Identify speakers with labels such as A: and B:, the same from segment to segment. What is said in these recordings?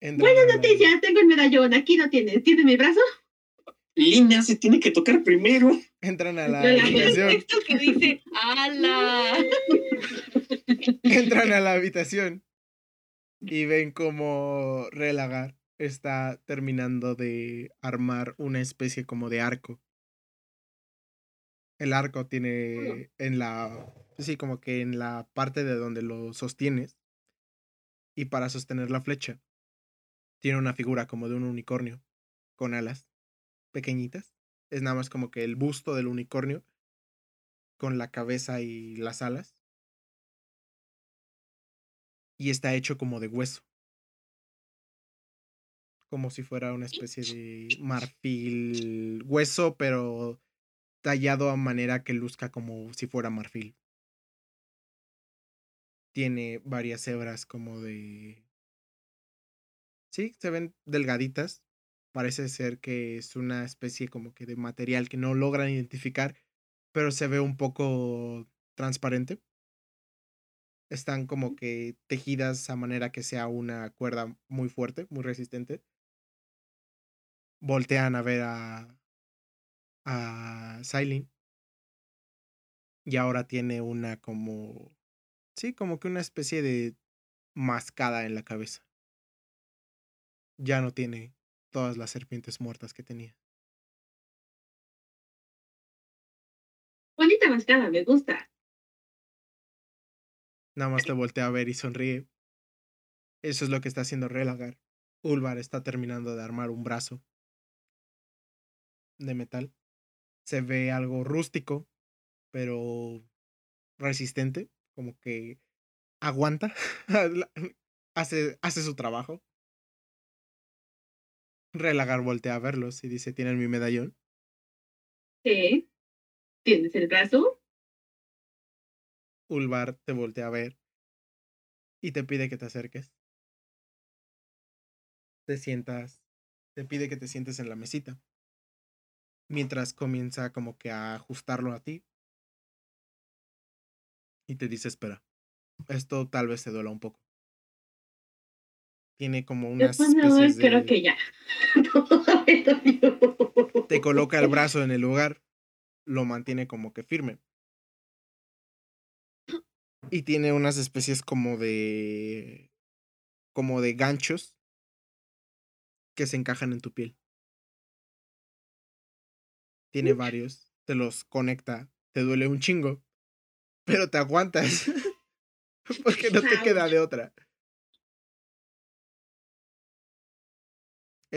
A: Buenas noticias, tengo el medallón. Aquí lo tienes. ¿Tienes mi brazo?
B: Lina se tiene que tocar primero.
C: Entran a la habitación.
D: Esto que dice, ¡ala!
C: Entran a la habitación y ven como Relagar está terminando de armar una especie como de arco. El arco tiene en la, sí, como que en la parte de donde lo sostienes y para sostener la flecha tiene una figura como de un unicornio con alas pequeñitas. Es nada más como que el busto del unicornio con la cabeza y las alas. Y está hecho como de hueso. Como si fuera una especie de marfil hueso, pero tallado a manera que luzca como si fuera marfil. Tiene varias hebras como de... Sí, se ven delgaditas, parece ser que es una especie como que de material que no logran identificar, pero se ve un poco transparente. Están como que tejidas a manera que sea una cuerda muy fuerte, muy resistente. Voltean a ver a, a Silene. Y ahora tiene una como... Sí, como que una especie de mascada en la cabeza. Ya no tiene todas las serpientes muertas que tenía.
A: Bonita mascada, me gusta.
C: Nada más te voltea a ver y sonríe. Eso es lo que está haciendo Relagar. Ulvar está terminando de armar un brazo de metal. Se ve algo rústico, pero resistente, como que aguanta, hace, hace su trabajo. Relagar voltea a verlos y dice, ¿tienen mi medallón?
A: Sí. ¿Tienes el brazo?
C: Ulvar te voltea a ver y te pide que te acerques. Te sientas, te pide que te sientes en la mesita. Mientras comienza como que a ajustarlo a ti. Y te dice, espera, esto tal vez te duela un poco tiene como unas
A: especies creo que ya.
C: te coloca el brazo en el lugar, lo mantiene como que firme. Y tiene unas especies como de como de ganchos que se encajan en tu piel. Tiene varios, te los conecta, te duele un chingo, pero te aguantas porque no te queda de otra.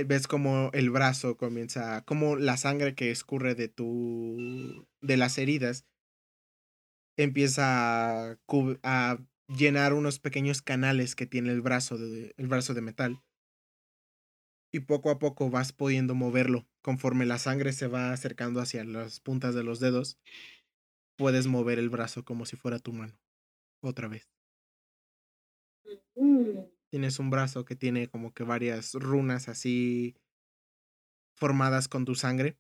C: Ves como el brazo comienza, como la sangre que escurre de tu, de las heridas, empieza a, llenar unos pequeños canales que tiene el brazo el brazo de metal. Y poco a poco vas pudiendo moverlo. Conforme la sangre se va acercando hacia las puntas de los dedos, puedes mover el brazo como si fuera tu mano. Otra vez. Tienes un brazo que tiene como que varias runas así formadas con tu sangre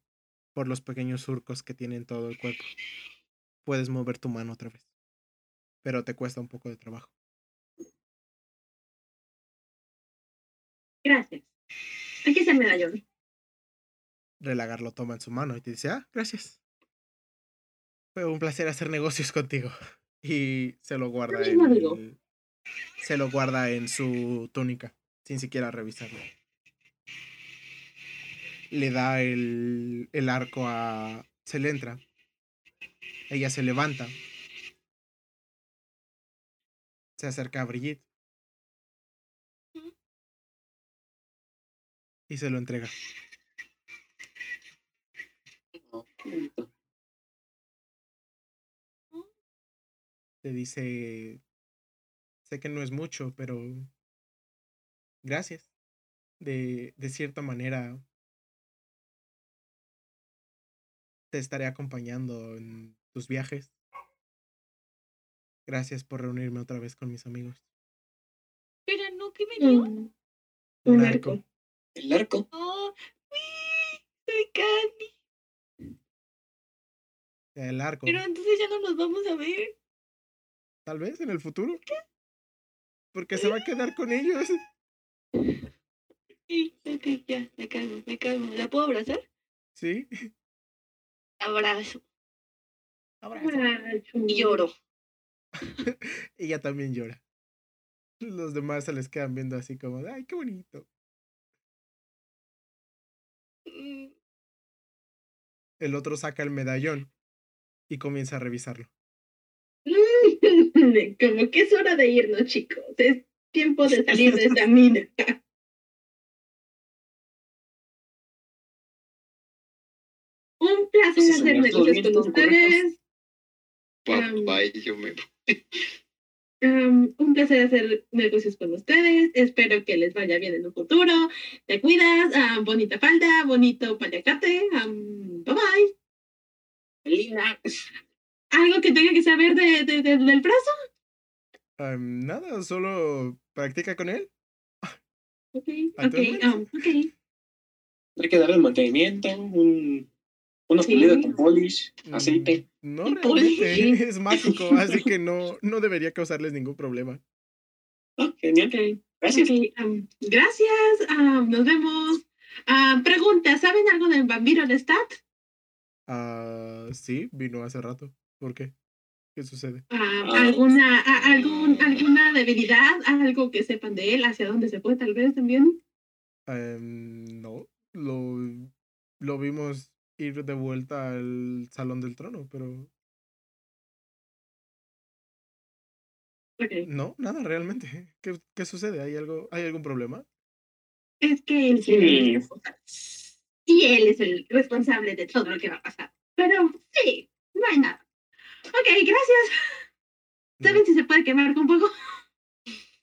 C: por los pequeños surcos que tienen todo el cuerpo. Puedes mover tu mano otra vez, pero te cuesta un poco de trabajo.
A: Gracias. Aquí está el medallón.
C: Relagar lo toma en su mano y te dice, ah, gracias. Fue un placer hacer negocios contigo. Y se lo guarda en el, se lo guarda en su túnica, sin siquiera revisarlo. Le da el, el arco a Celentra. Ella se levanta. Se acerca a Brigitte. Y se lo entrega. Te dice, Sé que no es mucho, pero gracias. De, de cierta manera, te estaré acompañando en tus viajes. Gracias por reunirme otra vez con mis amigos.
D: Pero no, ¿qué me dio? Mm,
A: un, arco.
B: El arco.
D: Oh, soy Candy.
C: El arco.
D: Pero entonces ya no nos vamos a ver.
C: Tal vez en el futuro. ¿Qué? Porque se va a quedar con ellos.
D: ok, ya, me calmo, me calmo. ¿La puedo abrazar?
C: ¿Sí?
D: Abrazo.
C: Abrazo.
D: Y lloro.
C: Ella también llora. Los demás se les quedan viendo así como, ay, qué bonito.
D: Mm,
C: El otro saca el medallón y comienza a revisarlo.
A: Como que es hora de irnos, chicos. Es tiempo de salir de esta mina. Un placer
B: Entonces,
A: hacer
B: señor, ¿todo
A: negocios con ustedes.
E: Papá, y yo me
A: Um, un placer hacer negocios con ustedes. Espero que les vaya bien en un futuro. Te cuidas. ah, bonita falda, bonito paliacate. um, bye bye.
B: Lina.
A: ¿Algo que tenga que saber de, de- de- del brazo?
C: Nada, solo practica con él.
A: Ok,
C: ¿A
A: ok, um, ok.
B: Hay que darle mantenimiento, un, una
A: Sí.
B: pulida con polish, aceite.
C: Mm, No,
D: Y
C: realmente es mágico, así que no, no debería causarles ningún problema.
B: Ah, genial.
A: Ok,
B: Gracias.
A: ok, um, gracias. um, nos vemos. Ah, pregunta, ¿saben algo del vampiro Lestat?
C: Ah, sí, vino hace rato. ¿Por qué? ¿Qué sucede?
A: Ah,
B: Ah.
A: ¿Alguna, a- algún, alguna debilidad? ¿Algo que sepan de él? ¿Hacia dónde se fue tal vez también?
C: Em, no, lo, lo vimos ir de vuelta al Salón del Trono, pero no, nada realmente. ¿Qué, qué sucede? ¿Hay algo, hay algún problema?
A: Es que él
B: Sí.
A: Y él es el responsable de todo lo que va a pasar. Pero sí, no hay nada. Ok, gracias. ¿Saben si se puede quemar con fuego?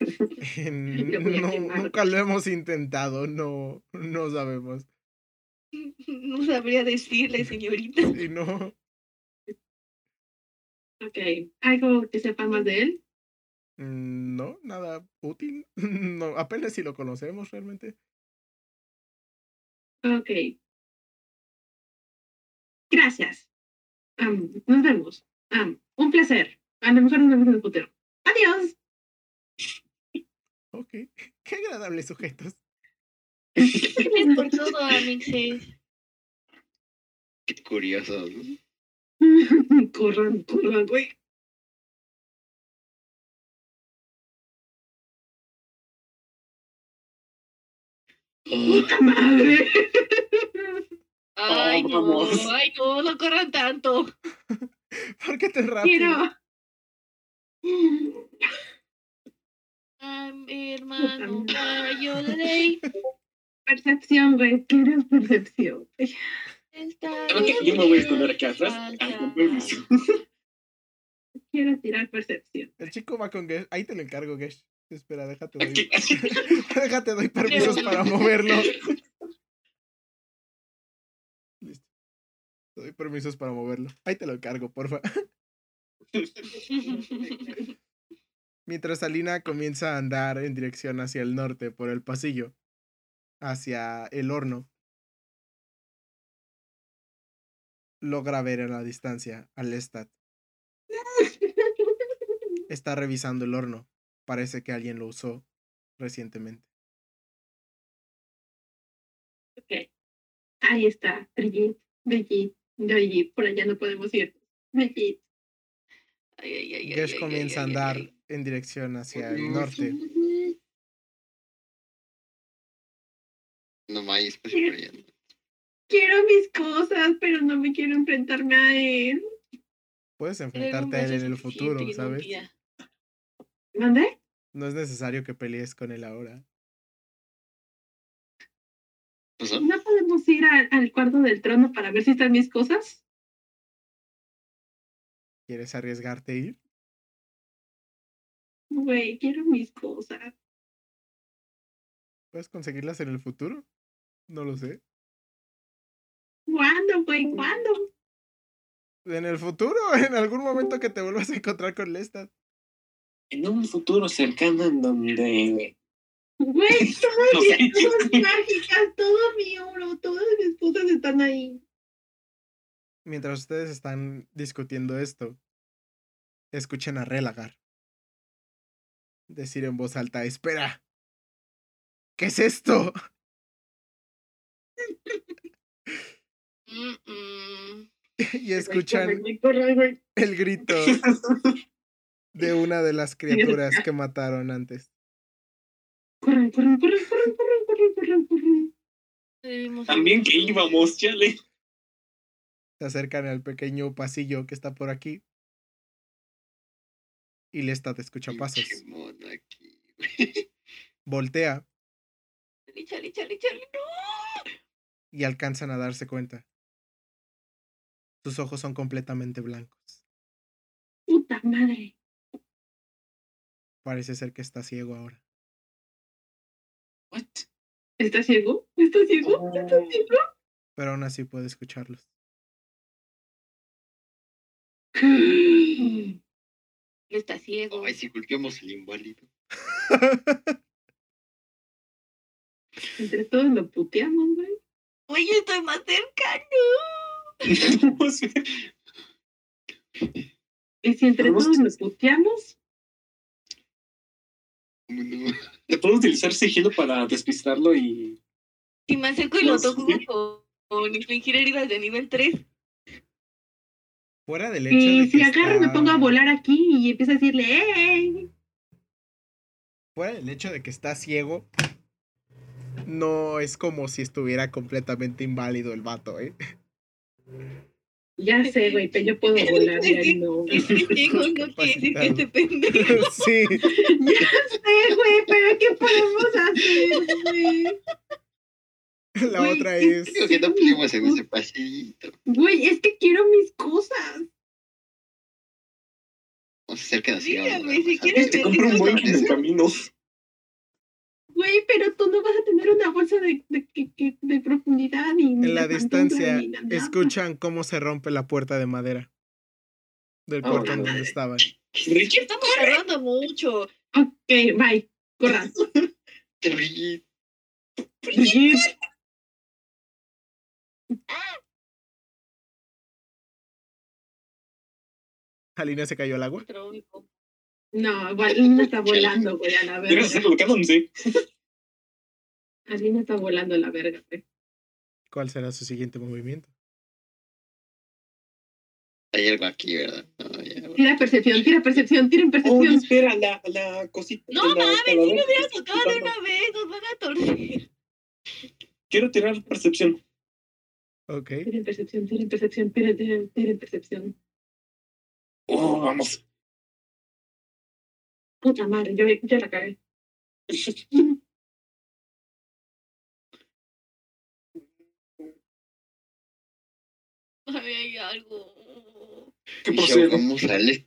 A: A
C: no, nunca lo hemos intentado, no, no sabemos.
D: No sabría decirle, señorita.
C: Y no,
A: Ok, ¿algo que sepan más de él?
C: mm, no, nada útil. No, apenas si lo conocemos realmente.
A: Ok. Gracias. Nos vemos. Am, un placer. A lo mejor nos vemos en el futuro. Adiós.
C: Ok, qué agradables sujetos.
D: Gracias por todo, Amixes.
E: Qué curioso, ¿no?
A: corran, corran, güey. ¡Puta madre!
D: Ay, no,
B: vamos.
D: ay, no, no corran tanto.
C: ¿Por qué tan rápido?
A: Quiero.
D: Ay, mi hermano, de ley.
A: Percepción, güey. Quiero percepción.
D: Está
B: Creo que yo me voy a esconder aquí atrás. Con permiso.
A: Quiero tirar percepción.
C: El chico va con Gesh. Ahí te lo encargo, Gesh. Espera, déjate doy, déjate doy permisos para moverlo. Te doy permisos para moverlo. Ahí te lo encargo, porfa. Mientras Alina comienza a andar en dirección hacia el norte por el pasillo, hacia el horno, logra ver a la distancia a Lestat. Está revisando el horno. Parece que alguien lo usó recientemente.
A: Ok. Ahí está. Brigitte. Brigitte. Brigitte. Por allá no podemos ir.
D: Ay, ay,
C: Gesh comienza a andar
D: ay.
C: en dirección hacia el norte.
E: no hay espacio.
A: Quiero mis cosas, pero no me quiero enfrentarme a él.
C: Puedes enfrentarte a él en el futuro, ¿sabes?
A: ¿Mande?
C: No es necesario que pelees con él ahora.
A: ¿No podemos ir al, al cuarto del trono para ver si están mis cosas?
C: ¿Quieres arriesgarte a ir?
A: Güey, quiero mis cosas.
C: ¿Puedes conseguirlas en el futuro? No lo sé.
A: ¿Cuándo, güey? ¿Cuándo?
C: En el futuro, en algún momento que te vuelvas a encontrar con Lestat.
B: En un futuro cercano en donde.
A: Güey, todas mis cosas mágicas, todo mi oro, todas mis cosas están ahí.
C: Mientras ustedes están discutiendo esto, escuchen a Relagar decir en voz alta, espera, ¿qué es esto?
D: Mm, mm.
C: y escuchan el grito de una de las criaturas que mataron antes.
B: También que íbamos, chale.
C: Se acercan al pequeño pasillo que está por aquí. Y Lestat escucha pasos.
E: Aquí.
C: Voltea
D: Chale, chale, chale, chale, no.
C: y alcanzan a darse cuenta. Sus ojos son completamente blancos.
A: Puta madre.
C: Parece ser que está ciego ahora.
B: What?
A: ¿Está ciego? ¿Está ciego? ¿Está
B: Oh.
A: ciego?
C: Pero aún así puede escucharlos.
D: Está ciego.
E: Ay, si golpeamos al inválido.
A: Entre todos lo puteamos, güey.
D: Oye, estoy más cerca,
A: Y si entre todos lo puteamos.
B: Te puedo utilizar sigilo para despistarlo y.
D: Si me acerco y lo toco con, infligir heridas de nivel 3.
C: Fuera del hecho
A: y
C: de que
A: si agarro y me
C: está-
A: pongo a volar aquí y empiezo a decirle, ¡Ey!
C: Fuera del hecho de que está ciego, no es como si estuviera completamente inválido el vato, ¿eh?
A: Ya sé, güey, pero yo puedo volar y él no.
D: Que esté ciego no quiere decir que esté pendejo.
C: sí.
A: Ya sé, güey, pero ¿qué podemos hacer, güey?
C: La
A: Güey,
C: otra
A: ¿qué
C: es.
E: Digo que no en ese pasillito.
A: Güey, es que quiero mis cosas.
E: Vamos a hacer que nos sigamos.
D: Dígame,
E: nada
D: si quieres
B: Te compro un buen en el camino.
A: Güey, pero tú no vas a tener una bolsa de, de, de, de- de profundidad ni ni
C: En la distancia,
A: altura, ni nada.
C: escuchan cómo se rompe la puerta de madera del
B: Oh,
C: portón
B: no.
C: donde estaban.
B: Ricky,
D: Estamos tardando mucho.
A: Ok, bye. Corran.
E: Brigitte,
A: Brigitte.
C: Alina se cayó al agua.
A: No, igual Alina está volando, güey, a la verga.
B: hacerlo, quédense.
A: Alina está volando a la verga, güey.
C: ¿Cuál será su siguiente movimiento?
E: hay algo aquí, ¿verdad? No, ya,
A: Tira percepción, tira percepción, tira
B: Oh,
A: percepción.
B: espera, la, la cosita.
D: No
B: la
D: mames, si
B: que
D: hubieras tocado de una vez, nos van a torcer.
B: Quiero tirar percepción.
C: Ok.
A: Tiren percepción, tiren percepción, tiren, tiren, tiren percepción.
B: Oh, vamos.
A: Puta madre, yo, yo la cagué.
D: Ay, hay algo.
B: ¿Qué procede?
E: vamos al.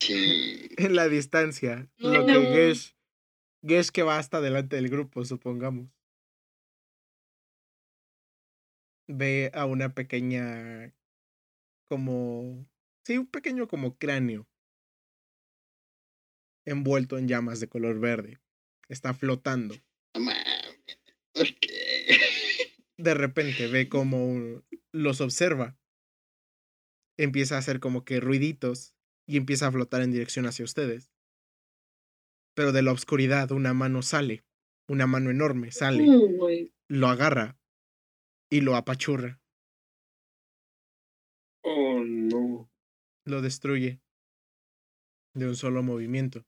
E: Sí.
C: En la distancia,
D: No.
C: lo que Gesh. Gesh que va hasta delante del grupo, supongamos. Ve a una pequeña. como. Sí, un pequeño como cráneo. Envuelto en llamas de color verde. Está flotando. De repente ve como los observa. Empieza a hacer como que ruiditos y empieza a flotar en dirección hacia ustedes. Pero de la oscuridad una mano sale, una mano enorme sale, lo agarra y lo apachurra,
B: Oh, no.
C: lo destruye de un solo movimiento.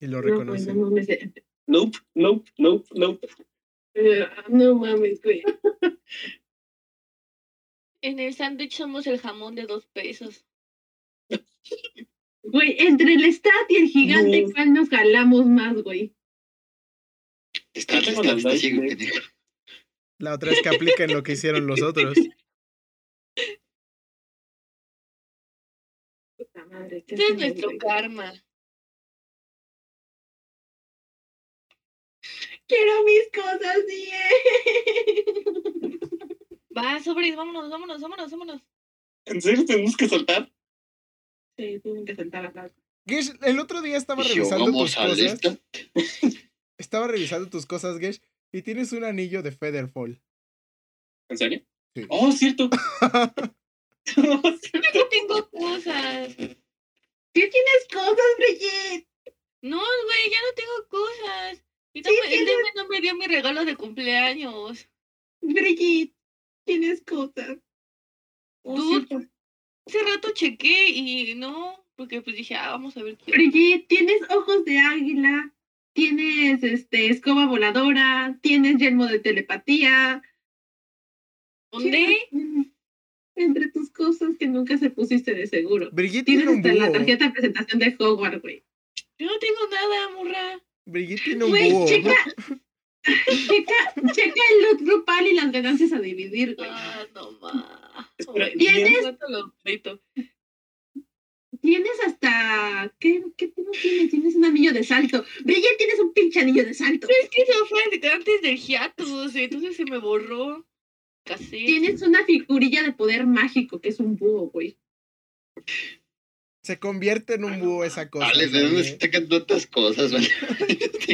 C: Y lo reconoce.
A: no mames.
B: Nope, nope, nope, nope.
A: eh, No mames, güey.
D: En el sándwich somos el jamón de dos pesos.
A: Güey, entre el stat y el gigante,
B: No.
A: ¿cuál nos jalamos más, güey?
E: Está,
B: tengo
E: está,
B: la
E: está ciego,
B: Nightmare.
E: pendejo.
C: La otra es que apliquen lo que hicieron los otros.
A: Puta madre. ¿qué
D: Este es nuestro karma.
A: Quiero mis cosas bien.
D: Va, sobres, vámonos, vámonos, vámonos, vámonos.
B: ¿En serio tenemos que saltar?
A: Sí, tienen que sentar acá.
C: Gesh, el otro día estaba revisando tus cosas. Estaba revisando tus cosas, Gesh, y tienes un anillo de Featherfall.
B: ¿En serio?
C: Sí.
B: Oh, cierto. Oh, cierto.
D: Yo tengo cosas.
A: ¿Qué tienes cosas, Brigitte?
D: No, güey, ya no tengo cosas. Y
A: Sí,
D: no me- el
A: tienes-
D: no me dio mi regalo de cumpleaños.
A: Brigitte, tienes cosas. Oh,
D: Dude. Hace rato chequé y no, porque pues dije, ah, vamos a ver qué.
A: Brigitte, tienes ojos de águila, tienes este escoba voladora, tienes yelmo de telepatía.
D: ¿Dónde?
A: Entre tus cosas que nunca se pusiste de seguro.
C: Brigitte
A: Tienes
C: tiene un
A: hasta la tarjeta de presentación de Hogwarts, güey.
D: Yo no tengo nada, morra.
C: Brigitte tiene un
A: Güey,
C: búho.
A: checa, checa, checa el loot grupal y las ganancias a dividir, güey.
D: Ah, no más.
A: ¿tienes? Tienes hasta. ¿Qué, qué no tienes? Tienes un anillo de salto. Brigitte, tienes un pinche anillo de salto.
D: Es que eso fue antes del hiatus, entonces se me borró. Casé.
A: Tienes una figurilla de poder mágico que es un búho, güey.
C: Se convierte en un búho esa cosa.
E: Vale, ¿de dónde se sacan tantas cosas? Vale?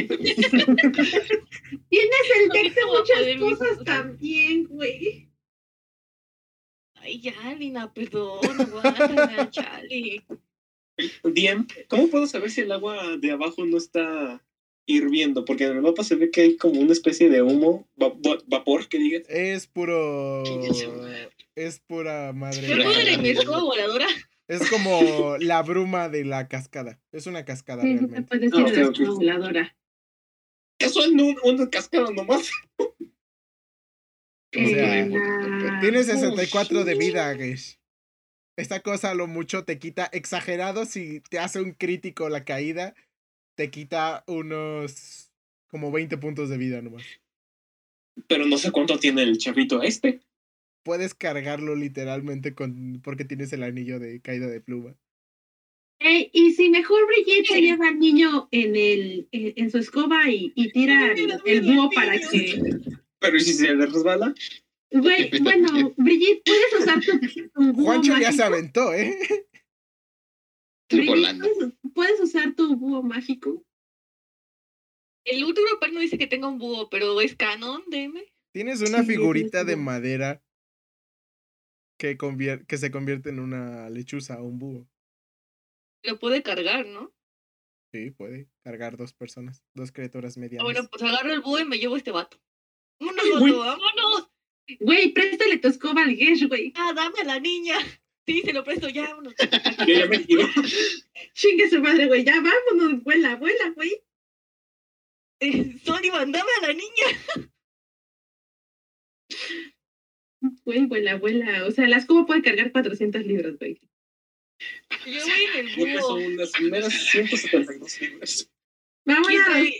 A: Tienes el deck de
D: ¿Cómo va a
A: muchas cosas? también, güey.
D: Ay, ya, Lina, perdón, aguántala, chale.
B: DM, ¿cómo puedo saber si el agua de abajo no está hirviendo? Porque en el mapa se ve que hay como una especie de humo, va- va- vapor, que digas.
C: Es puro. Es pura madre.
D: ¿Me
E: Pero-
D: puedo
C: mía.
D: de mi escoba voladora?
C: Es como la bruma de la cascada. Es una cascada
A: Sí, te
C: realmente.
B: Ah, ok,
A: a la
B: ok.
A: escoba voladora.
B: Casual, no, una cascada nomás.
C: O sea,
A: Eh, la-
C: Tiene 64 de vida, Gesh. Esta cosa a lo mucho te quita, exagerado, si te hace un crítico la caída, te quita unos como 20 puntos de vida nomás.
B: Pero no sé cuánto tiene el chavito este.
C: Puedes cargarlo literalmente con porque tienes el anillo de caída de pluma.
A: Ey, y si mejor Brigitte se lleva al niño en el en, en su escoba y, y tira el, el búho para que.
B: Pero ¿y si se le resbala?
A: Güey, bueno, Brigitte, puedes usar tu, tu búho
C: Juancho ya se aventó, ¿eh?
A: Brigitte. ¿puedes, usar tu búho mágico.
D: El último par no dice que tenga un búho, pero es canon, DM.
C: Tienes una
A: Sí,
C: figurita de madera que, convier- que se convierte en una lechuza o un búho.
D: Lo puede cargar, ¿no?
C: Sí, puede cargar dos personas, dos criaturas
D: Ah,
C: medianas.
D: bueno, pues agarro el búho y me llevo a este vato. ¡Vámonos,
B: Güey.
D: ¡Vámonos!
A: Güey, préstale tu escoba al Gesh, güey.
D: ¡Ah, dame a la niña! Sí, se lo presto ya, vámonos.
B: Yo ya me.
A: Chingue su madre, güey. Ya vámonos, vuela, vuela, güey.
D: Eh, Sullivan, dame a la niña.
A: Güey, vuela, vuela. O sea, la escoba puede cargar 400 libras, güey.
D: Yo voy en el búho.
B: unas meras 172 libras.
D: ¿Quién
A: Vámonos.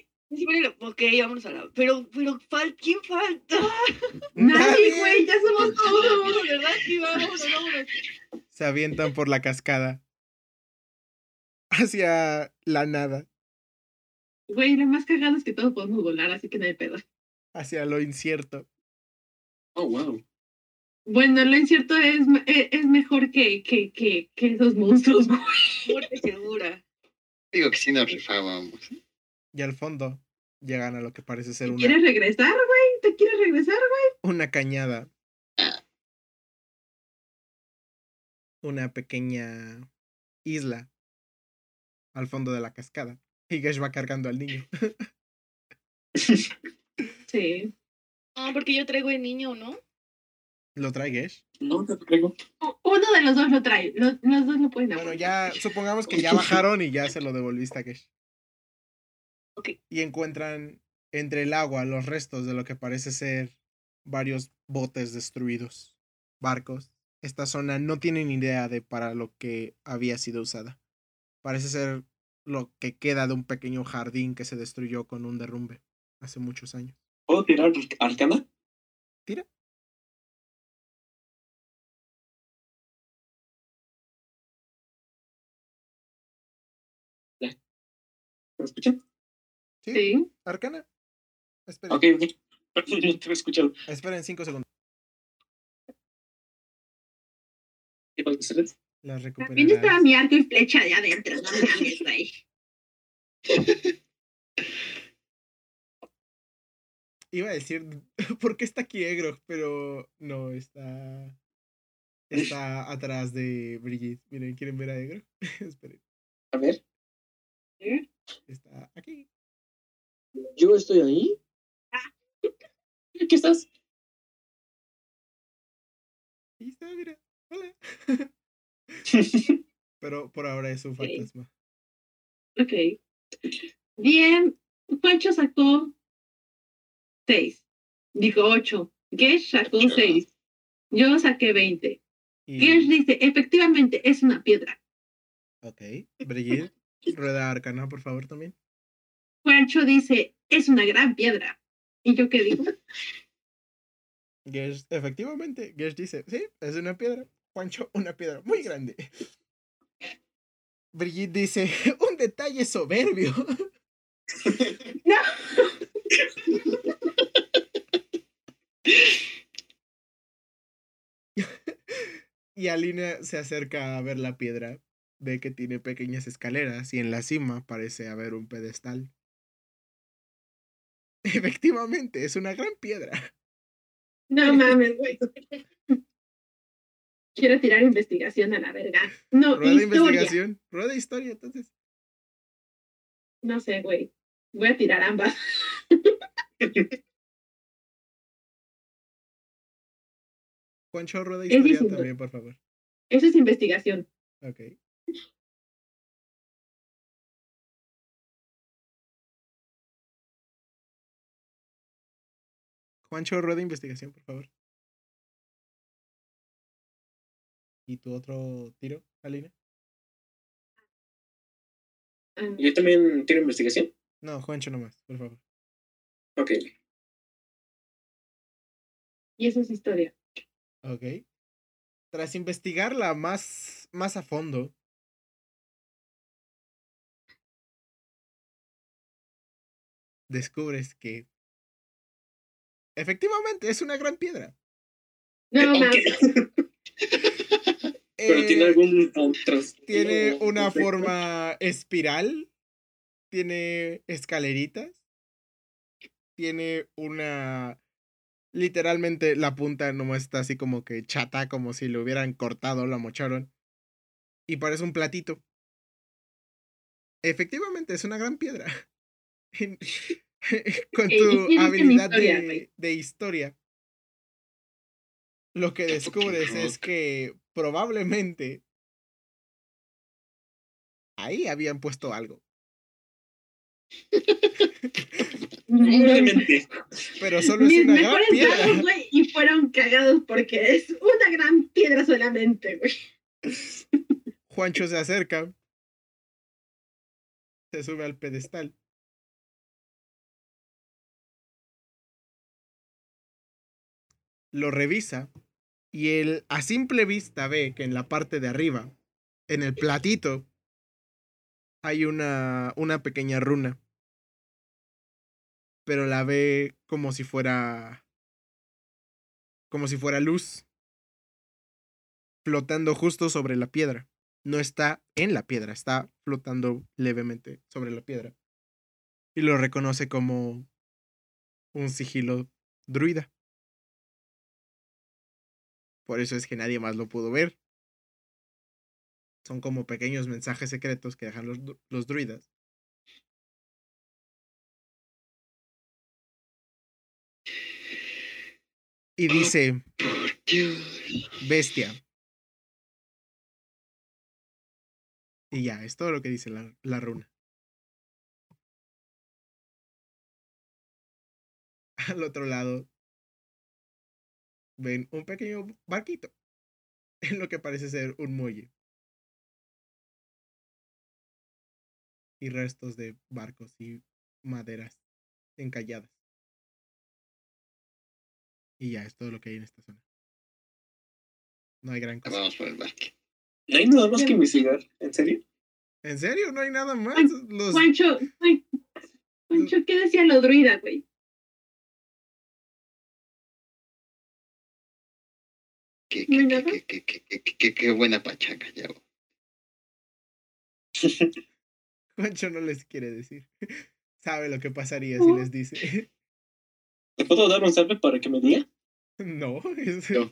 D: Ok, vámonos a la. Pero, pero, fal... ¿quién falta?
A: Nadie, güey. Ya somos todos.
D: ¿verdad? Sí, vámonos, vámonos.
C: Se avientan por la cascada. Hacia la nada.
A: Güey, lo más cagado es que todos podemos volar, así que no hay pedo.
C: Hacia lo incierto.
B: Oh, wow.
A: Bueno, lo incierto es, e- es mejor que, que, que, que esos monstruos, güey.
D: Muerte segura.
E: Digo que sí nos rifábamos.
C: Y al fondo llegan a lo que parece ser una,
A: ¿Quieres regresar, güey? ¿Te quieres regresar, güey?
C: una cañada.
E: Ah.
C: Una pequeña isla al fondo de la cascada. Y Gesh va cargando al niño.
A: Sí.
D: No, porque yo traigo el niño, ¿no?
C: ¿Lo trae Gesh?
B: No te creo.
A: U- Uno de los dos lo trae. Los, los dos lo pueden
C: Bueno, ya supongamos que ya bajaron y ya se lo devolviste a Gesh. Y encuentran entre el agua los restos de lo que parece ser varios botes destruidos, barcos. Esta zona no tienen idea de para lo que había sido usada. Parece ser lo que queda de un pequeño jardín que se destruyó con un derrumbe hace muchos años.
B: ¿Puedo tirar arcana?
C: Tira.
B: ¿Me escuchan?
C: ¿Sí?
A: Sí.
C: ¿Arcana? Esperen,
B: Ok, ok. No te he escuchado.
C: esperen cinco segundos.
B: ¿Qué pasa, Ceres?
C: Las
A: También estaba
C: recuperarás.
A: mi arco y flecha de adentro. No mames, güey.
C: Iba a decir, ¿por qué está aquí Egro? Pero no, está. Está atrás de Brigitte. Miren, ¿quieren ver a Egro? Esperen.
B: A ver,
C: Está aquí.
B: Yo estoy ahí. Aquí estás.
C: Ahí está, mira. Hola. Pero por ahora es un fantasma.
A: Ok. Bien. Pancho sacó seis. Dijo ocho. Gesh sacó
E: Ocho.
A: seis. Yo saqué veinte.
C: Y,
A: Gesh dice, efectivamente, es una piedra.
C: ok. Brigitte, rueda arcana, por favor, también.
A: Pancho dice, es una gran piedra. ¿Y yo qué digo?
C: Gesh, efectivamente, Gesh dice, sí, es una piedra. Juancho, una piedra muy grande. Brigitte dice, un detalle soberbio.
A: No.
C: y Alina se acerca a ver la piedra. Ve que tiene pequeñas escaleras y en la cima parece haber un pedestal. Efectivamente, es una gran piedra.
A: No mames, güey. Quiero tirar investigación a la verga. No,
C: Rueda
A: historia.
C: investigación. Rueda de historia, entonces.
A: No sé, güey. Voy a tirar ambas.
C: Juancho, rueda historia también, por favor.
A: Eso es investigación.
C: Ok. Juancho, rueda de investigación, por favor. ¿Y tu otro tiro, Alina?
A: Ah,
B: Yo también tiro investigación.
C: No, Juancho nomás, por favor.
B: Ok.
A: y eso es historia.
C: Ok. Tras investigarla más, más a fondo, descubres que efectivamente es una gran piedra.
A: No
B: Ok.
A: mames.
B: Pero tiene
C: Eh,
B: algún contraste.
C: tiene una
B: efecto?
C: forma espiral, tiene escaleritas, tiene una... Literalmente la punta no está así como que chata, como si lo hubieran cortado, la mocharon. Y parece un platito. Efectivamente, es una gran piedra. Con
A: Ok,
C: tu habilidad
A: historia,
C: de, de historia, lo que descubres es que probablemente ahí habían puesto algo.
B: Probablemente.
C: Pero solo es una gran piedra.
A: dados, y fueron cagados porque es una gran piedra solamente, güey.
C: Juancho se acerca. Se sube al pedestal. Lo revisa. Y él a simple vista ve que en la parte de arriba, en el platito, hay una, una pequeña runa. Pero la ve como si fuera. como si fuera luz. Flotando justo sobre la piedra no está en la piedra, está flotando levemente sobre la piedra. Y lo reconoce como un sigilo druida. Por eso es que nadie más lo pudo ver. Son como pequeños mensajes secretos que dejan los, los druidas. Y dice,
E: Por Dios.
C: bestia. Y ya, es todo lo que dice la, la runa. Al otro lado ven un pequeño barquito en lo que parece ser un muelle. Y restos de barcos y maderas encalladas. Y ya, es todo lo que hay en esta zona. No hay gran cosa.
E: Vamos por el barque.
B: No hay nada más que investigar. ¿En serio?
C: ¿En serio? ¿No hay nada más? Los...
A: Juancho, Juan- Juancho, ¿qué decía lo druida, güey?
E: Qué,
A: ¿No hay
E: qué,
A: nada?
E: qué, qué, qué, qué, qué, qué, qué buena pachanga, ya.
C: Juancho no les quiere decir. Sabe lo que pasaría si les dice.
B: ¿Te puedo dar un salve para que me diga?
C: No, es-
E: No.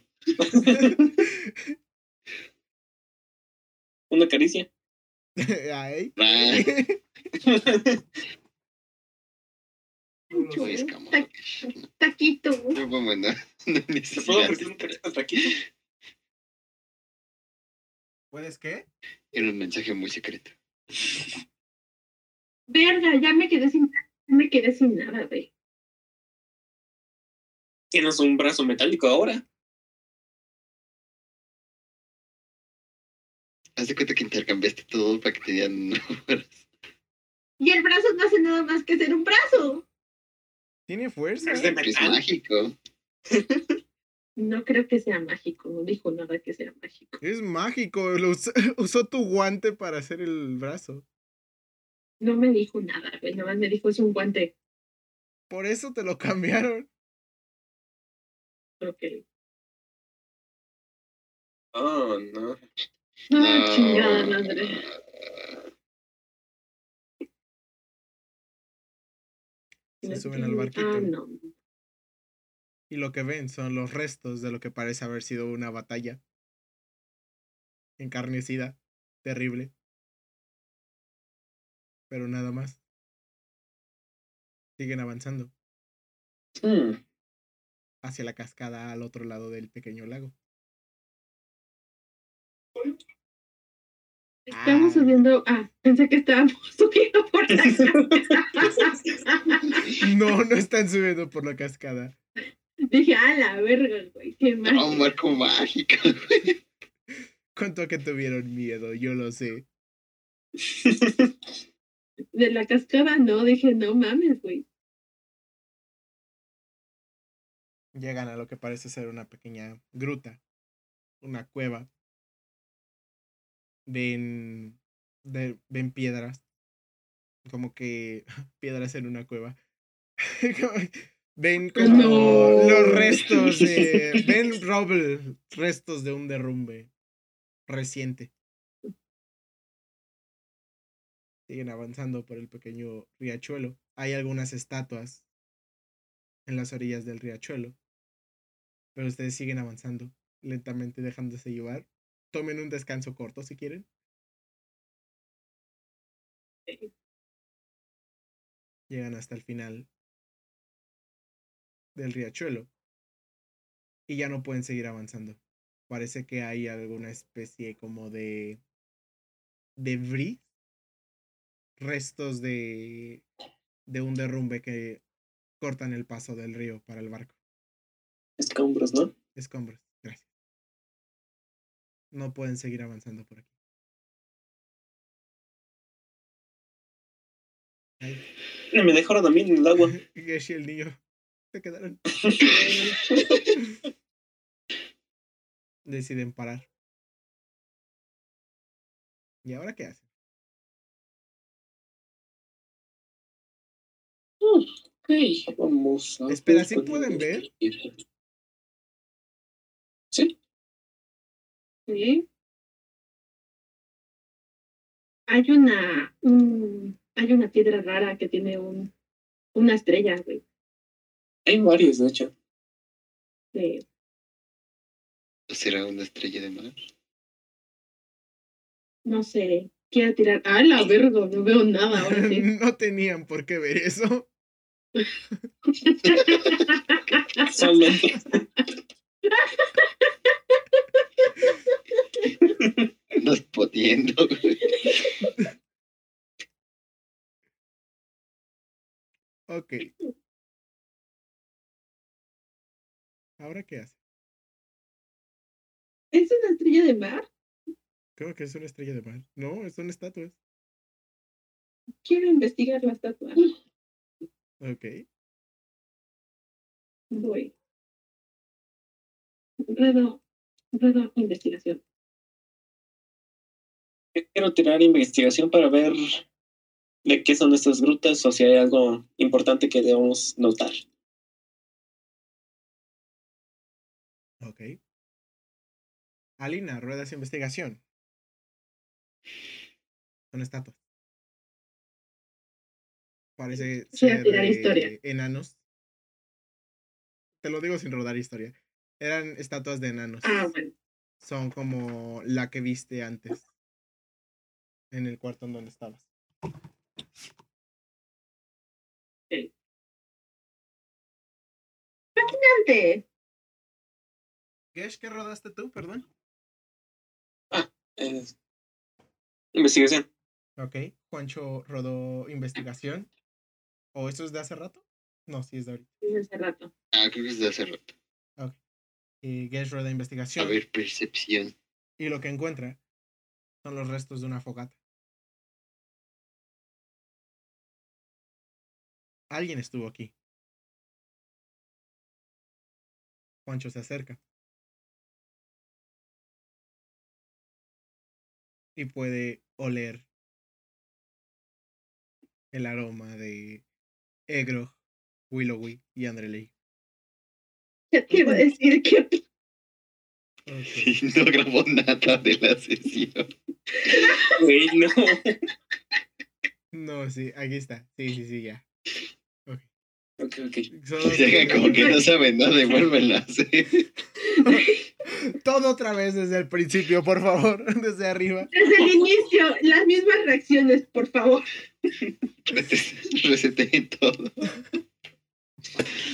B: Una caricia.
C: Ay.
A: Taquito.
E: No, bueno, no
B: ¿Te puedo
E: necesito.
B: ofrecer un taquito taquito?
C: ¿Puedes qué?
E: Era un mensaje muy secreto.
A: Verga, ya me quedé sin, ya me quedé sin nada, güey.
B: Tienes un brazo metálico ahora.
E: Haz de cuenta que intercambiaste todo para que te dieran
A: Y el brazo no hace nada más que ser un brazo.
C: Tiene fuerza.
B: Es de
E: que es
B: metal.
E: mágico.
A: No creo que sea mágico, no dijo nada que sea mágico.
C: Es mágico. lo usó tu guante para hacer el brazo.
A: No me dijo nada, güey, nada más me dijo es un guante.
C: Por eso te lo cambiaron.
A: Ok.
B: Oh, no.
A: Ah, chingada madre.
C: Se suben al barquito.
A: Ah, no.
C: Y lo que ven son los restos de lo que parece haber sido una batalla. Encarnecida. Terrible. Pero nada más. Siguen avanzando
B: Hmm.
C: hacia la cascada al otro lado del pequeño lago.
A: Estamos subiendo. Ah, pensé que estábamos subiendo por la
C: No, no están subiendo por la cascada.
A: Dije, a la verga, güey. Qué mal.
E: No, un marco mágico.
C: Cuánto que tuvieron miedo, yo lo sé.
A: De la cascada no, dije, no mames, güey.
C: Llegan a lo que parece ser una pequeña gruta, una cueva. Ven, de- ven piedras, como que piedras en una cueva. ven como
A: No.
C: los restos de, ven rubble, restos de un derrumbe reciente. Siguen avanzando por el pequeño riachuelo. Hay algunas estatuas en las orillas del riachuelo. Pero ustedes siguen avanzando, lentamente dejándose llevar. Tomen un descanso corto si quieren. Llegan hasta el final del riachuelo. Y ya no pueden seguir avanzando. Parece que hay alguna especie como de debris, restos de, de un derrumbe que cortan el paso del río para el barco.
B: Escombros, ¿no?
C: Escombros. No pueden seguir avanzando por aquí. Ay,
B: Me dejaron a mí en el agua.
C: Geshi y el niño se quedaron. Deciden parar. ¿Y ahora qué hacen?
B: Ok, vamos a.
C: Espera, ¿sí pueden ver?
B: Sí.
A: Hay una. un- hay una piedra rara que tiene un, una estrella, güey.
B: Hay varios, de hecho.
A: de-
E: ¿Será una estrella de mar?
A: no sé. Quiero tirar. ¡Ah, la verga! No veo nada ahora sí.
C: no tenían por qué ver eso.
B: Solamente.
E: Nos poniendo.
C: Ok. ¿Ahora qué hace?
A: ¿Es una estrella de mar?
C: Creo que es una estrella de mar. No, son estatuas.
A: Quiero investigar la estatua.
C: Ok.
A: Voy. Redo. Redo investigación.
B: Yo quiero tirar investigación para ver de qué son estas grutas o si hay algo importante que debamos notar.
C: Ok. Alina, ruedas investigación. Son estatuas. Parece ser
A: tirar
C: eh,
A: historia.
C: enanos. Te lo digo sin rodar historia. Eran estatuas de enanos.
A: Ah, bueno.
C: Son como la que viste antes. en el cuarto en donde estabas.
A: Fascinante.
C: Gesh, ¿qué rodaste tú, perdón?
B: Eh, investigación.
C: Ok, Juancho rodó investigación. ¿O eso es de hace rato? No, sí es de ahorita.
A: Desde hace rato.
E: Ah, creo que es de hace rato.
C: Y Gesh roda
E: A
C: investigación.
E: ver, percepción.
C: Y lo que encuentra son los restos de una fogata. Alguien estuvo aquí. Juancho se acerca. Y puede oler el aroma de Egro, Willowy y Andreley.
A: Te iba a decir que
E: Y no grabó nada de la sesión.
B: Güey, no.
C: No, sí, aquí está. Sí, sí, sí, ya.
B: Ok, ok.
C: Solo-
E: Dejan como que no saben nada, devuélvenla. sí.
C: Todo otra vez desde el principio, por favor, desde arriba.
A: desde el inicio, las mismas reacciones, por favor.
E: Reseteen todo.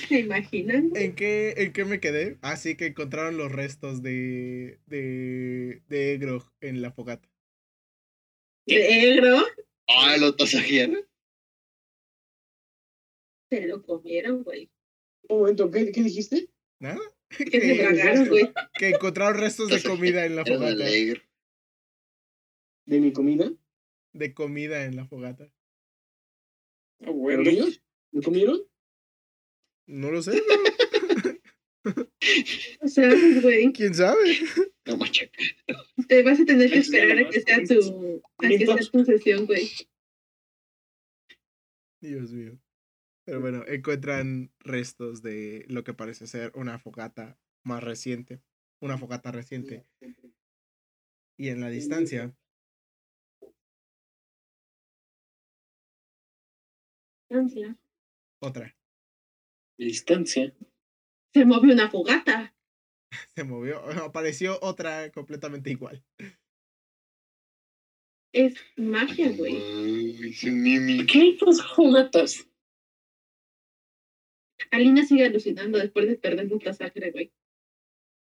A: ¿Se imaginan?
C: ¿En qué, ¿En qué me quedé? Así que encontraron los restos de, de, de Egrog en la fogata.
A: Negro,
E: Ah, lo tasajearon.
A: se lo comieron, güey.
B: Un momento, ¿qué, qué dijiste?
C: ¿Nada?
A: Que se tragaron, güey.
C: que encontraron restos de comida en la fogata.
B: ¿De mi comida?
C: De comida en la fogata.
B: Ah,
F: ¿Pero
B: bueno.
F: ellos? ¿Me comieron?
C: No lo sé,
A: O sea, güey,
C: quién sabe.
E: No machaca.
A: te vas a tener que esperar a que sea tu, a que sea tu sesión, güey.
C: Dios mío. Pero bueno, encuentran restos de lo que parece ser una fogata más reciente. Una fogata reciente. Y en la distancia, otra.
B: Distancia.
A: Se movió una fogata.
C: Se movió. Apareció otra completamente igual.
A: Es magia, güey.
E: Uy, es un mimi.
B: ¿Qué hay con esas fogatas?
A: Alina sigue alucinando después de perder su sangre, güey.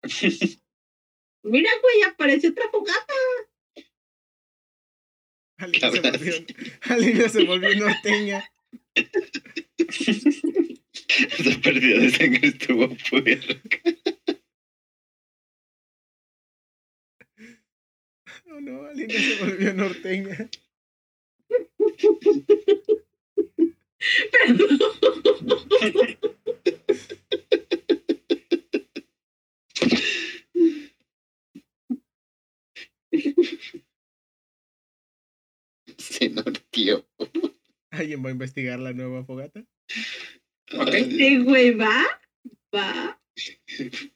A: Mira, güey, apareció otra fogata.
C: Alina se volvió, Alina se volvió norteña.
E: Esa pérdida de sangre estuvo fuerte.
C: Oh no, Alina se volvió norteña.
E: Se norteó.
C: ¿Alguien va a investigar la nueva fogata?
B: Ok.
A: Sí, güey, va. Va.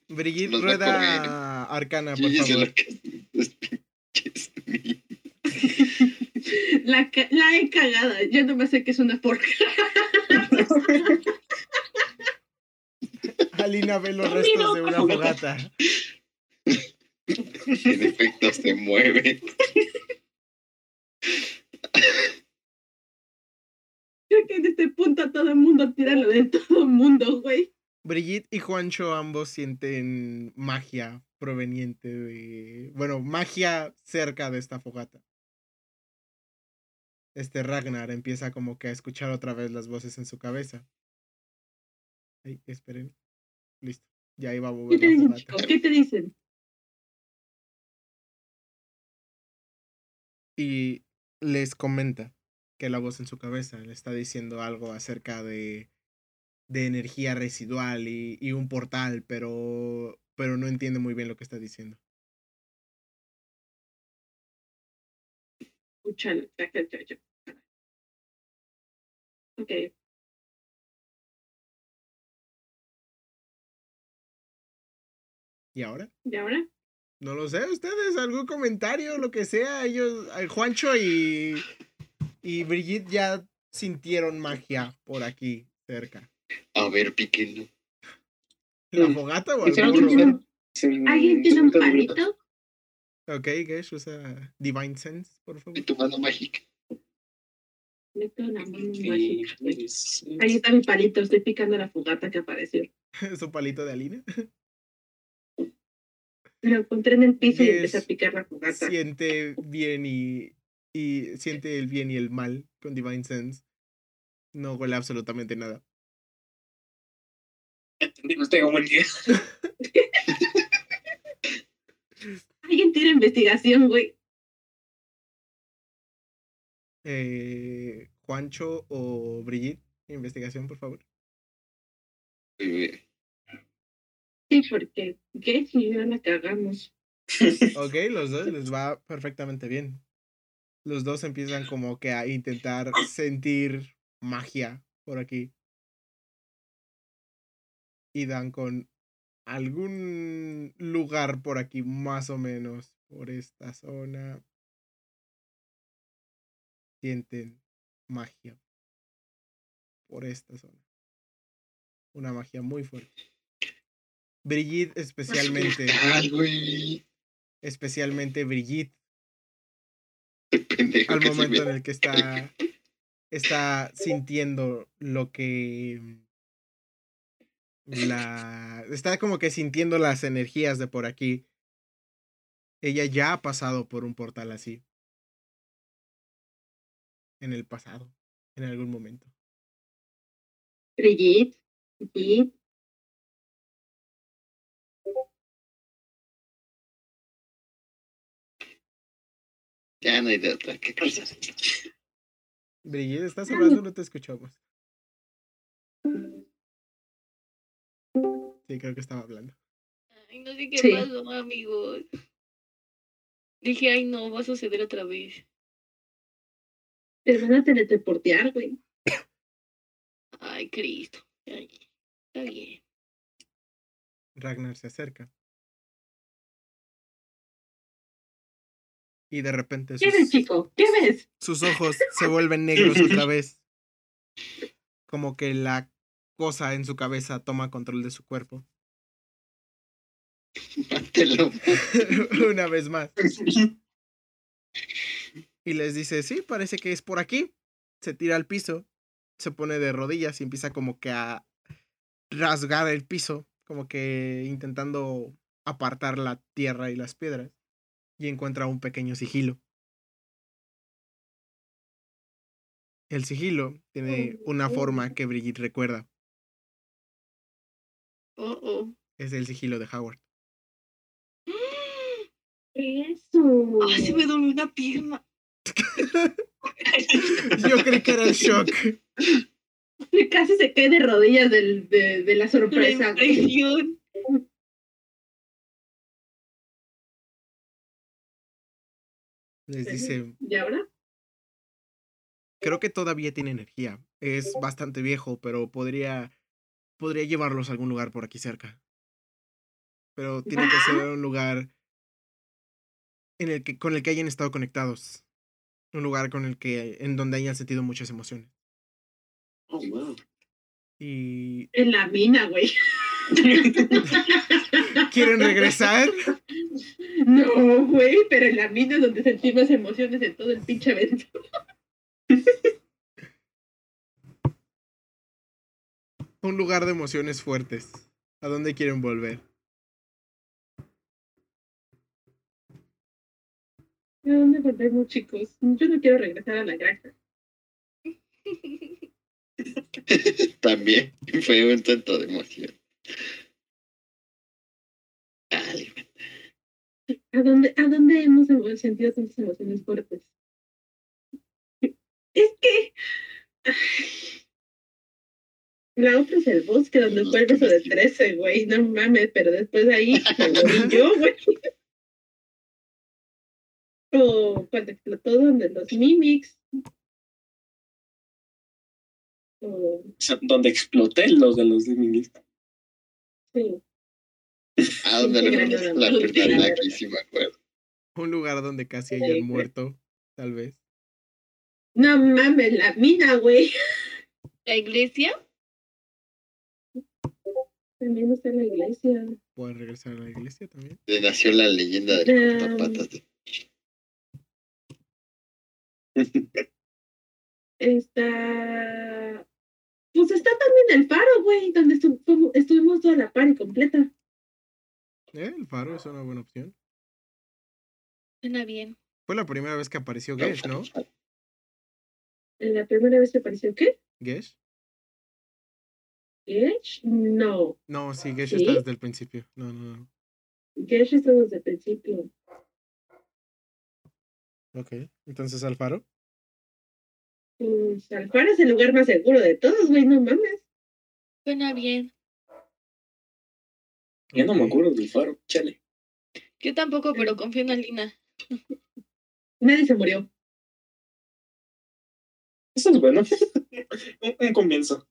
C: Brigitte,
E: Nos
C: rueda arcana, por favor.
A: La, la he cagada. Yo no me sé que es una porca.
C: Alina ve los restos de
B: una fogata.
E: En efecto se mueve.
A: Creo que en este punto todo el mundo tira lo de todo el mundo, güey.
C: Brigitte y Juancho ambos sienten magia proveniente de. Bueno, magia cerca de esta fogata. Este Ragnar empieza como que a escuchar otra vez las voces en su cabeza. Ay, esperen. Listo. Ya iba a
A: ¿Qué
C: mover
A: te dicen, chicos? ¿Qué te dicen?
C: Y les comenta que la voz en su cabeza le está diciendo algo acerca de, de energía residual y, y un portal, pero, pero no entiende muy bien lo que está diciendo.
A: Ok.
C: ¿Y ahora?
A: ¿Y ahora?
C: No lo sé, ustedes, algún comentario, lo que sea. Ellos, eh, Juancho y, y Brigitte ya sintieron magia por aquí cerca.
E: A ver, píquenlo.
C: ¿La
B: Mm.
C: fogata o el
B: ¿alguien tiene- sin-
A: ¿Alguien tiene un palito?
C: Ok, Gesh, usa Divine Sense, por favor.
E: Y tu mano mágica.
A: Meto la mano mágica. Ahí está mi palito, estoy picando la fogata que apareció.
C: Es un palito de Alina.
A: Lo encontré en el piso y empecé a picar la fogata.
C: Siente bien y, y siente el bien y el mal con Divine Sense. No huele absolutamente nada.
B: Entendí, no tengo buen día.
A: Alguien tira investigación, güey.
C: Eh, Juancho o Brigitte, investigación, por favor.
E: Muy bien.
A: Sí, porque ¿qué? Si ya la cagamos.
C: Ok, los dos les va perfectamente bien. Los dos empiezan como que a intentar sentir magia por aquí. Y dan con algún lugar por aquí, más o menos, por esta zona. Sienten magia por esta zona. Una magia muy fuerte. Brigitte especialmente,
E: Ah, güey.
C: especialmente Brigitte
E: pendejo
C: al
E: que
C: momento en
E: me-
C: el que está está sintiendo lo que la está como que sintiendo las energías de por aquí. Ella ya ha pasado por un portal así en el pasado, en algún momento.
A: Brigitte, Brigitte,
E: Ya no hay de otra. ¿Qué cosa?
C: Brigitte, ¿estás hablando? No te escuchamos. Sí, creo que estaba hablando.
D: Ay, no sé qué
A: Sí.
D: pasó, amigos. Dije, ay, no, va a suceder otra vez.
A: te van a teleportear, güey.
D: Ay, Cristo. Ay, está bien.
C: Ragnar se acerca. Y de repente
A: ¿Qué ves,
C: sus,
A: chico? ¿Qué ves?
C: sus ojos se vuelven negros otra vez. Como que la cosa en su cabeza toma control de su cuerpo. Una vez más. Y les dice, sí, parece que es por aquí. Se tira al piso, se pone de rodillas y empieza como que a rasgar el piso, como que intentando apartar la tierra y las piedras. Y encuentra un pequeño sigilo. El sigilo tiene una forma que Brigitte recuerda.
D: Oh, oh.
C: Es el sigilo de Howard.
A: Eso.
D: Ay, se me dolió una pierna.
C: Yo creí que era el shock.
A: Casi se cae de rodillas del, de, de la
D: La
A: sorpresa. güey.
D: impresión.
C: Les dice,
A: ¿Y ahora?
C: creo que todavía tiene energía. Es bastante viejo, pero podría podría llevarlos a algún lugar por aquí cerca. Pero tiene que ser un lugar en el que con el que hayan estado conectados. Un lugar con el que en donde hayan sentido muchas emociones.
B: Oh, wow.
C: Y
A: En la mina, güey.
C: quieren regresar.
A: No, güey, pero en la mina es donde sentimos emociones en todo el pinche evento.
C: Un lugar de emociones fuertes. ¿A dónde quieren volver?
A: ¿A dónde volvemos, chicos? Yo no quiero regresar a la granja.
E: También fue un tanto de emoción.
A: ¿A dónde, ¿A dónde hemos emo- sentido tantas emociones fuertes? Es que. ay, La otra es el bosque donde fue el beso de 13, güey. No mames, pero después de ahí me morí yo, güey. O cuando explotó donde los mimics. O,
B: donde exploté los de los Lemmings.
A: Sí.
E: ¿A dónde le
A: la
E: la Aquí sí me acuerdo.
C: Un lugar donde casi hayan
A: sí.
C: muerto, tal vez.
A: No mames, la mina, güey.
D: ¿La iglesia?
A: También está en la iglesia.
C: Pueden regresar a la iglesia también.
E: De nació la leyenda de
A: Em.
E: cortapatas. de-
A: Está. Pues está también el faro, güey, donde estu- estuvimos toda la party completa.
C: Eh, el faro es una buena opción.
D: Suena bien.
C: Fue la primera vez que apareció Gesh, ¿no?
A: La primera vez que apareció, ¿qué?
C: Gesh.
A: ¿Gesh? No.
C: No, sí, Gesh
A: ¿Sí?
C: está desde el principio. No, no, no.
A: Gesh estuvo desde el principio.
C: Ok. Entonces al faro.
A: Pues el faro es el lugar más seguro de todos, güey, no mames.
D: Suena bien.
B: Ya no me acuerdo del faro, chale.
D: Yo tampoco, pero confío en Alina.
A: Nadie se murió.
B: Eso es bueno. un, un comienzo.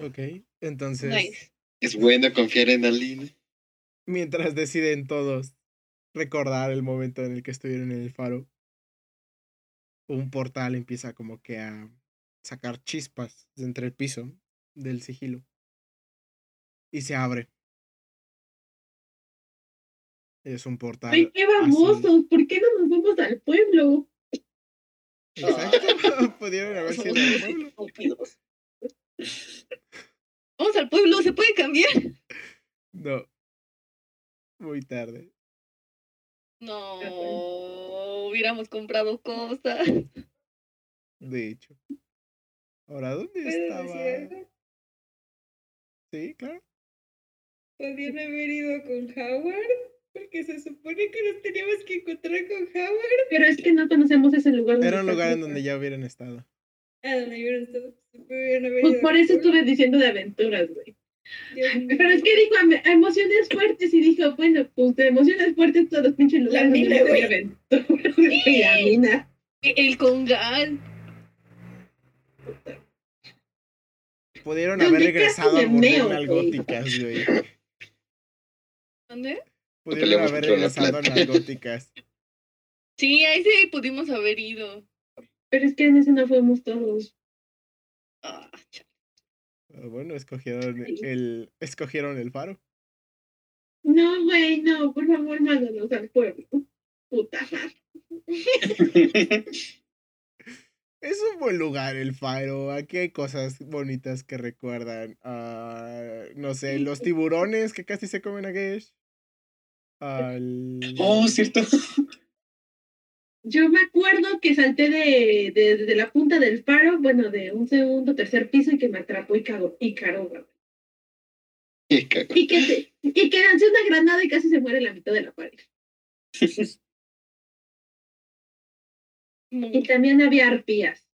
C: Ok. Entonces,
D: Nice.
E: Es bueno confiar en Aline.
C: mientras deciden todos recordar el momento en el que estuvieron en el faro, un portal empieza como que a sacar chispas de entre el piso del sigilo. Y se abre. Es un portal.
A: Ay, qué babosos, ¿por qué no nos vamos al pueblo?
C: Exacto. Pudieron haber sido el pueblo.
D: Vamos al pueblo, ¿se puede cambiar?
C: No. Muy tarde.
D: No, hubiéramos comprado cosas.
C: De hecho. Ahora, ¿dónde
F: ¿Puedo
C: estaba?
F: decir?
C: Sí, claro.
F: Podían haber ido con Howard, porque se supone que nos teníamos que encontrar con Howard.
A: Pero es que no conocemos ese lugar.
C: Era un lugar en donde ya hubieran estado.
F: Ah, donde hubieran estado. haber
A: Pues
F: ido
A: por eso estuve diciendo de aventuras, güey. Pero es que dijo em- emociones fuertes y dijo, bueno, pues de emociones fuertes todos los pinches lugares. donde
F: mina, güey.
A: la mina.
D: El congal.
C: Pudieron
A: ¿Dónde
C: haber regresado a
A: meo,
C: morder
A: güey?
D: ¿Dónde?
C: Pudieron haber
E: la
C: regresado a
E: plata.
C: nalgóticas.
D: Sí, ahí sí pudimos haber ido.
A: Pero es que en ese no fuimos todos.
D: Ah, chale.
C: Ah, Bueno, escogieron el, escogieron el faro.
A: No, güey, no, por favor, mándanos al pueblo. Puta madre.
C: Es un buen lugar el faro. Aquí hay cosas bonitas que recuerdan. a, no sé, los tiburones que casi se comen a Gesh. Al...
B: oh, cierto.
A: Yo me acuerdo que salté de, de, de la punta del faro, bueno, de un segundo, tercer piso y que me atrapó y cagó, y caro,
E: cago.
A: Y que, se- y que lancé una granada y casi se muere la mitad de la pared. Y también había arpías.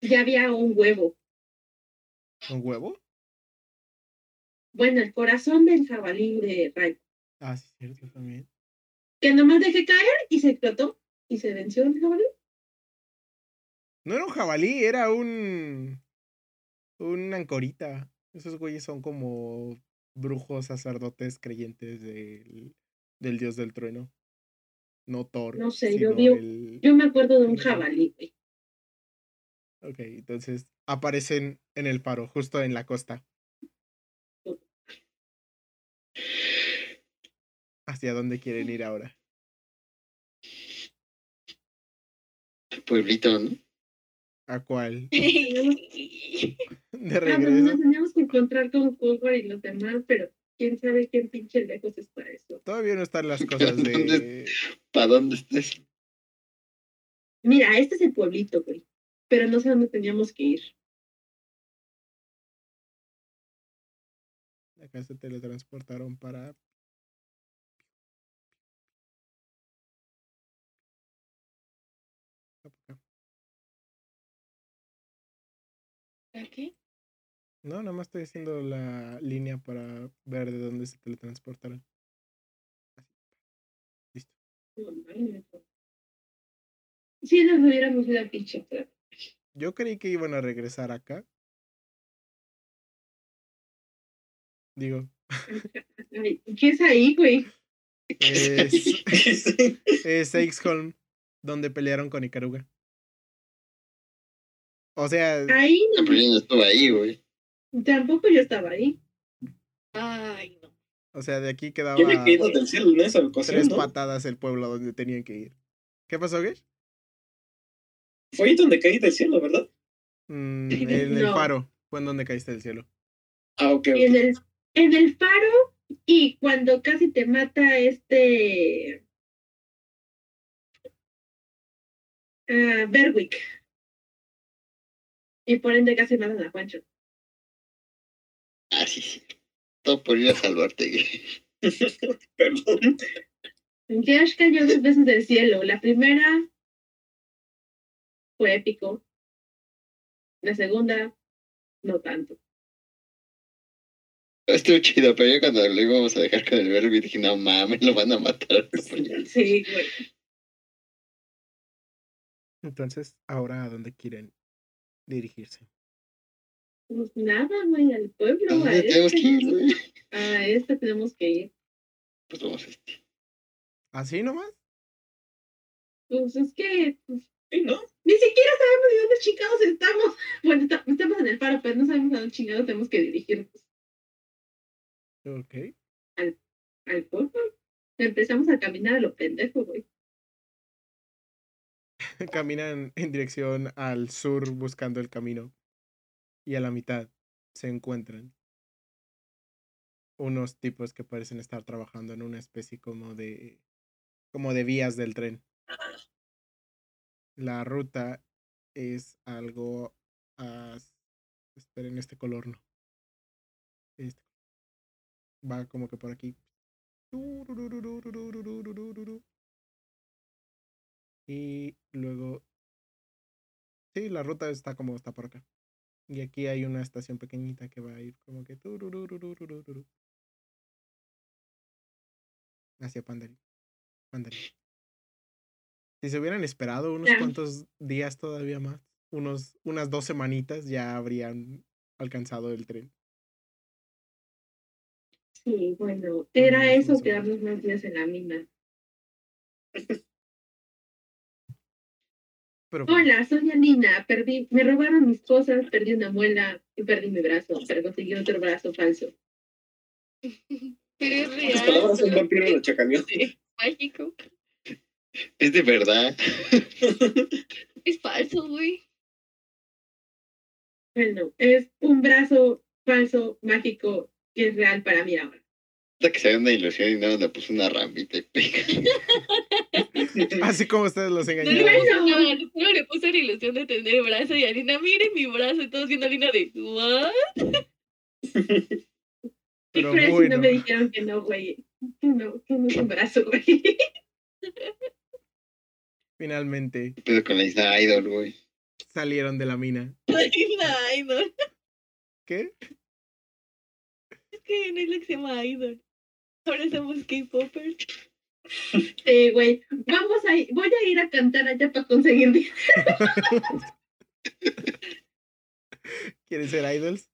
A: Ya había un huevo.
C: ¿Un huevo?
A: Bueno, el corazón del jabalí de Ray.
C: Ah, sí, cierto también.
A: Que nomás dejé caer y se explotó. Y se venció el jabalí.
C: No era un jabalí, era un. Un ancorita. Esos güeyes son como brujos sacerdotes creyentes del, del dios del trueno. No Thor.
A: No sé, yo vi-
C: el-
A: Yo me acuerdo de un jabalí, güey.
C: Ok, entonces aparecen en el faro, justo en la costa. ¿Hacia dónde quieren ir ahora?
E: Pueblito, ¿no?
C: ¿A cuál? De
A: Ah,
C: regreso.
A: nos teníamos que encontrar con Fulgor y los demás, pero quién sabe qué pinche lejos está eso.
C: Todavía no están las cosas de.
E: ¿Para dónde estés?
A: Mira, este es el pueblito, güey. Pero no sé dónde teníamos que ir.
C: Acá se teletransportaron para.
D: ¿Aquí?
C: No, nada más estoy haciendo la línea para ver de dónde se teletransportaron. Así. Listo.
A: No, mames. Sí, nos hubiéramos ido pinche.
C: Yo creí que iban a regresar acá. Digo,
A: ¿Qué es ahí, güey?
C: es, es Aixholm, donde pelearon con Ikaruga. O sea,
A: Ahí no,
E: primera estuvo ahí, güey.
A: tampoco yo estaba ahí.
D: Ay, no.
C: O sea, de aquí quedaba
B: Yo había caído del cielo en esa ocasión,
C: tres
B: ¿no?
C: patadas el pueblo donde tenían que ir. ¿Qué pasó, Gesh?
B: Fue ahí donde caí del cielo, ¿verdad?
C: Mm, en el
A: No.
C: faro. Fue en donde caíste del cielo.
B: Ah, ok.
A: Y en el, en el faro y cuando casi te mata este ah, Berwick. Y por ende casi matan a Juancho.
E: Ah, sí, sí. Todo por ir a salvarte.
B: Perdón.
A: Josh cayó dos veces del cielo. La primera fue épico. La segunda, no tanto.
E: Estuvo chido, pero yo cuando lo íbamos a dejar con el verbo dije, no mames, lo van a matar.
A: Sí, güey.
C: Entonces, ahora a dónde quieren dirigirse.
A: Pues nada, güey, al pueblo.
E: ¿A
A: A
E: dónde tenemos que ir,
A: este,
E: güey?
A: a este tenemos que ir.
E: Pues vamos a este.
C: ¿Así nomás?
A: Pues es que pues,
B: Sí, ¿no?
A: ni siquiera sabemos de dónde chingados estamos. Bueno, está- estamos en el faro, pero no sabemos a dónde chingados tenemos que dirigirnos.
C: Ok.
A: Al pueblo. Empezamos a caminar a lo pendejo, güey.
C: Caminan en dirección al sur buscando el camino. Y a la mitad se encuentran unos tipos que parecen estar trabajando en una especie como de como de vías del tren. La ruta es algo as- esperen este color no. Este. Va como que por aquí. Y luego Sí, la ruta está como está por acá. Y aquí hay una estación pequeñita que va a ir como que hacia Pandari. Pandari. Si se hubieran esperado unos cuantos días todavía más, unos, unas dos semanitas, ya habrían alcanzado el tren.
A: Sí, bueno, era eso, quedarnos más días en la mina.
C: Pero pues,
A: Hola, soy Alina. Perdí, me robaron mis cosas, perdí una muela y perdí mi brazo, pero conseguí otro brazo falso.
D: Pero es
B: Las
D: real.
B: palabras un
D: pero
B: vampiro lo chacaleó.
D: es mágico.
E: Es de verdad.
D: Es falso, güey.
A: Bueno, es un brazo falso, mágico, que es real para mí ahora.
E: Hasta que se ve una ilusión y no le puso una ramita y pega.
C: así como ustedes los engañaron.
D: no, no le puse la ilusión de tener brazo y Alina, mire mi brazo. Y todos viendo a Alina de, ¿what?
A: Y
C: Pero bueno.
A: no me dijeron que no, güey. Que no, que no es un brazo, güey.
C: Finalmente
E: Pero con la isla Idol, güey.
C: salieron de la mina.
D: Alina Idol.
C: ¿Qué?
D: Es que no es lo que se llama Idol. Ahora somos K-Poppers.
A: Sí, güey. Vamos a ir, voy a ir a cantar allá para conseguir dinero.
C: ¿Quieren ser idols?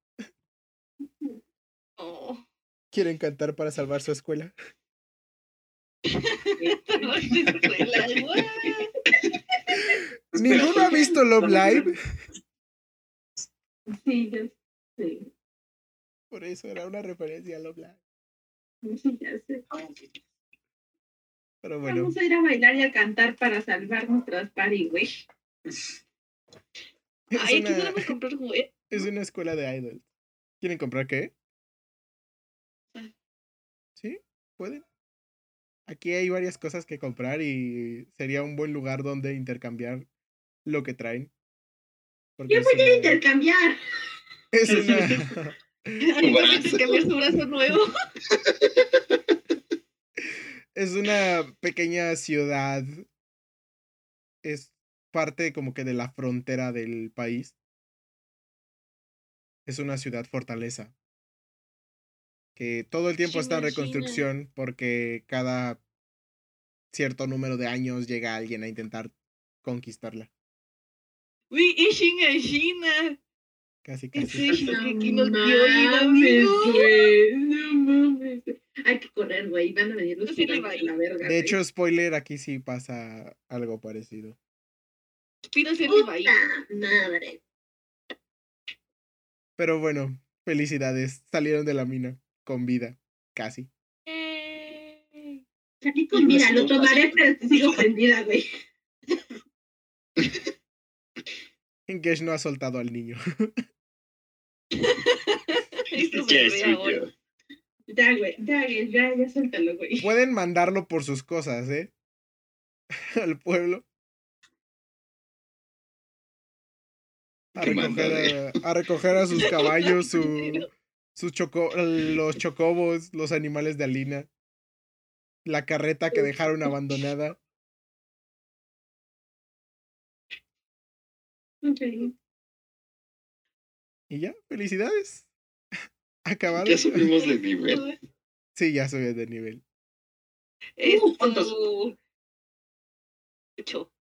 D: Oh.
C: ¿Quieren cantar para salvar su escuela? ¿Ninguno ha visto Love Live?
A: Sí, yo sí.
C: Por eso era una referencia a Love Live.
A: Sí, ya sé.
C: Pero bueno,
A: Vamos a ir a bailar y a cantar para salvar nuestras party, güey.
D: Ay, aquí
C: una,
D: podemos comprar juguetes.
C: es una escuela de idols. ¿Quieren comprar qué?
D: Ah.
C: ¿Sí? ¿Pueden? Aquí hay varias cosas que comprar y sería un buen lugar donde intercambiar lo que traen. Porque
A: Yo voy a
C: una-
A: intercambiar.
C: es una,
D: Alina va a
E: brazo.
D: cambiar su brazo nuevo.
C: es una pequeña ciudad. Es parte como que de la frontera del país. Es una ciudad fortaleza. Que todo el tiempo está en reconstrucción porque cada cierto número de años llega alguien a intentar conquistarla.
D: Uy, China, es China.
C: Casi, casi.
D: eso que aquí
A: No
D: nos dio ir,
A: mames,
D: amigo.
A: No mames. Hay que correr, güey. Van a venir los
D: Yo sí
A: la verga.
C: De hecho, spoiler, aquí sí pasa algo parecido.
A: Puta madre.
C: Pero bueno, felicidades. Salieron de la mina. con vida, casi.
D: Eh,
A: Aquí con mira, lo tomaré, pero sigo prendida, güey.
C: Engesh no ha soltado al niño.
D: Esto
E: Ya
D: se
E: es
D: ve
E: suyo.
D: ahora.
A: Ya, güey, ya, güey, ya, ya suéltalo, güey.
C: Pueden mandarlo por sus cosas, ¿eh? Al pueblo. A recoger a, a recoger a sus caballos, su, sus choco, los chocobos, los animales de Alina. La carreta que dejaron abandonada. Y ya, felicidades. Acabado.
E: Ya subimos de nivel.
C: Sí, ya subí de nivel.
D: Es
B: ¿cuántos?
D: Ocho.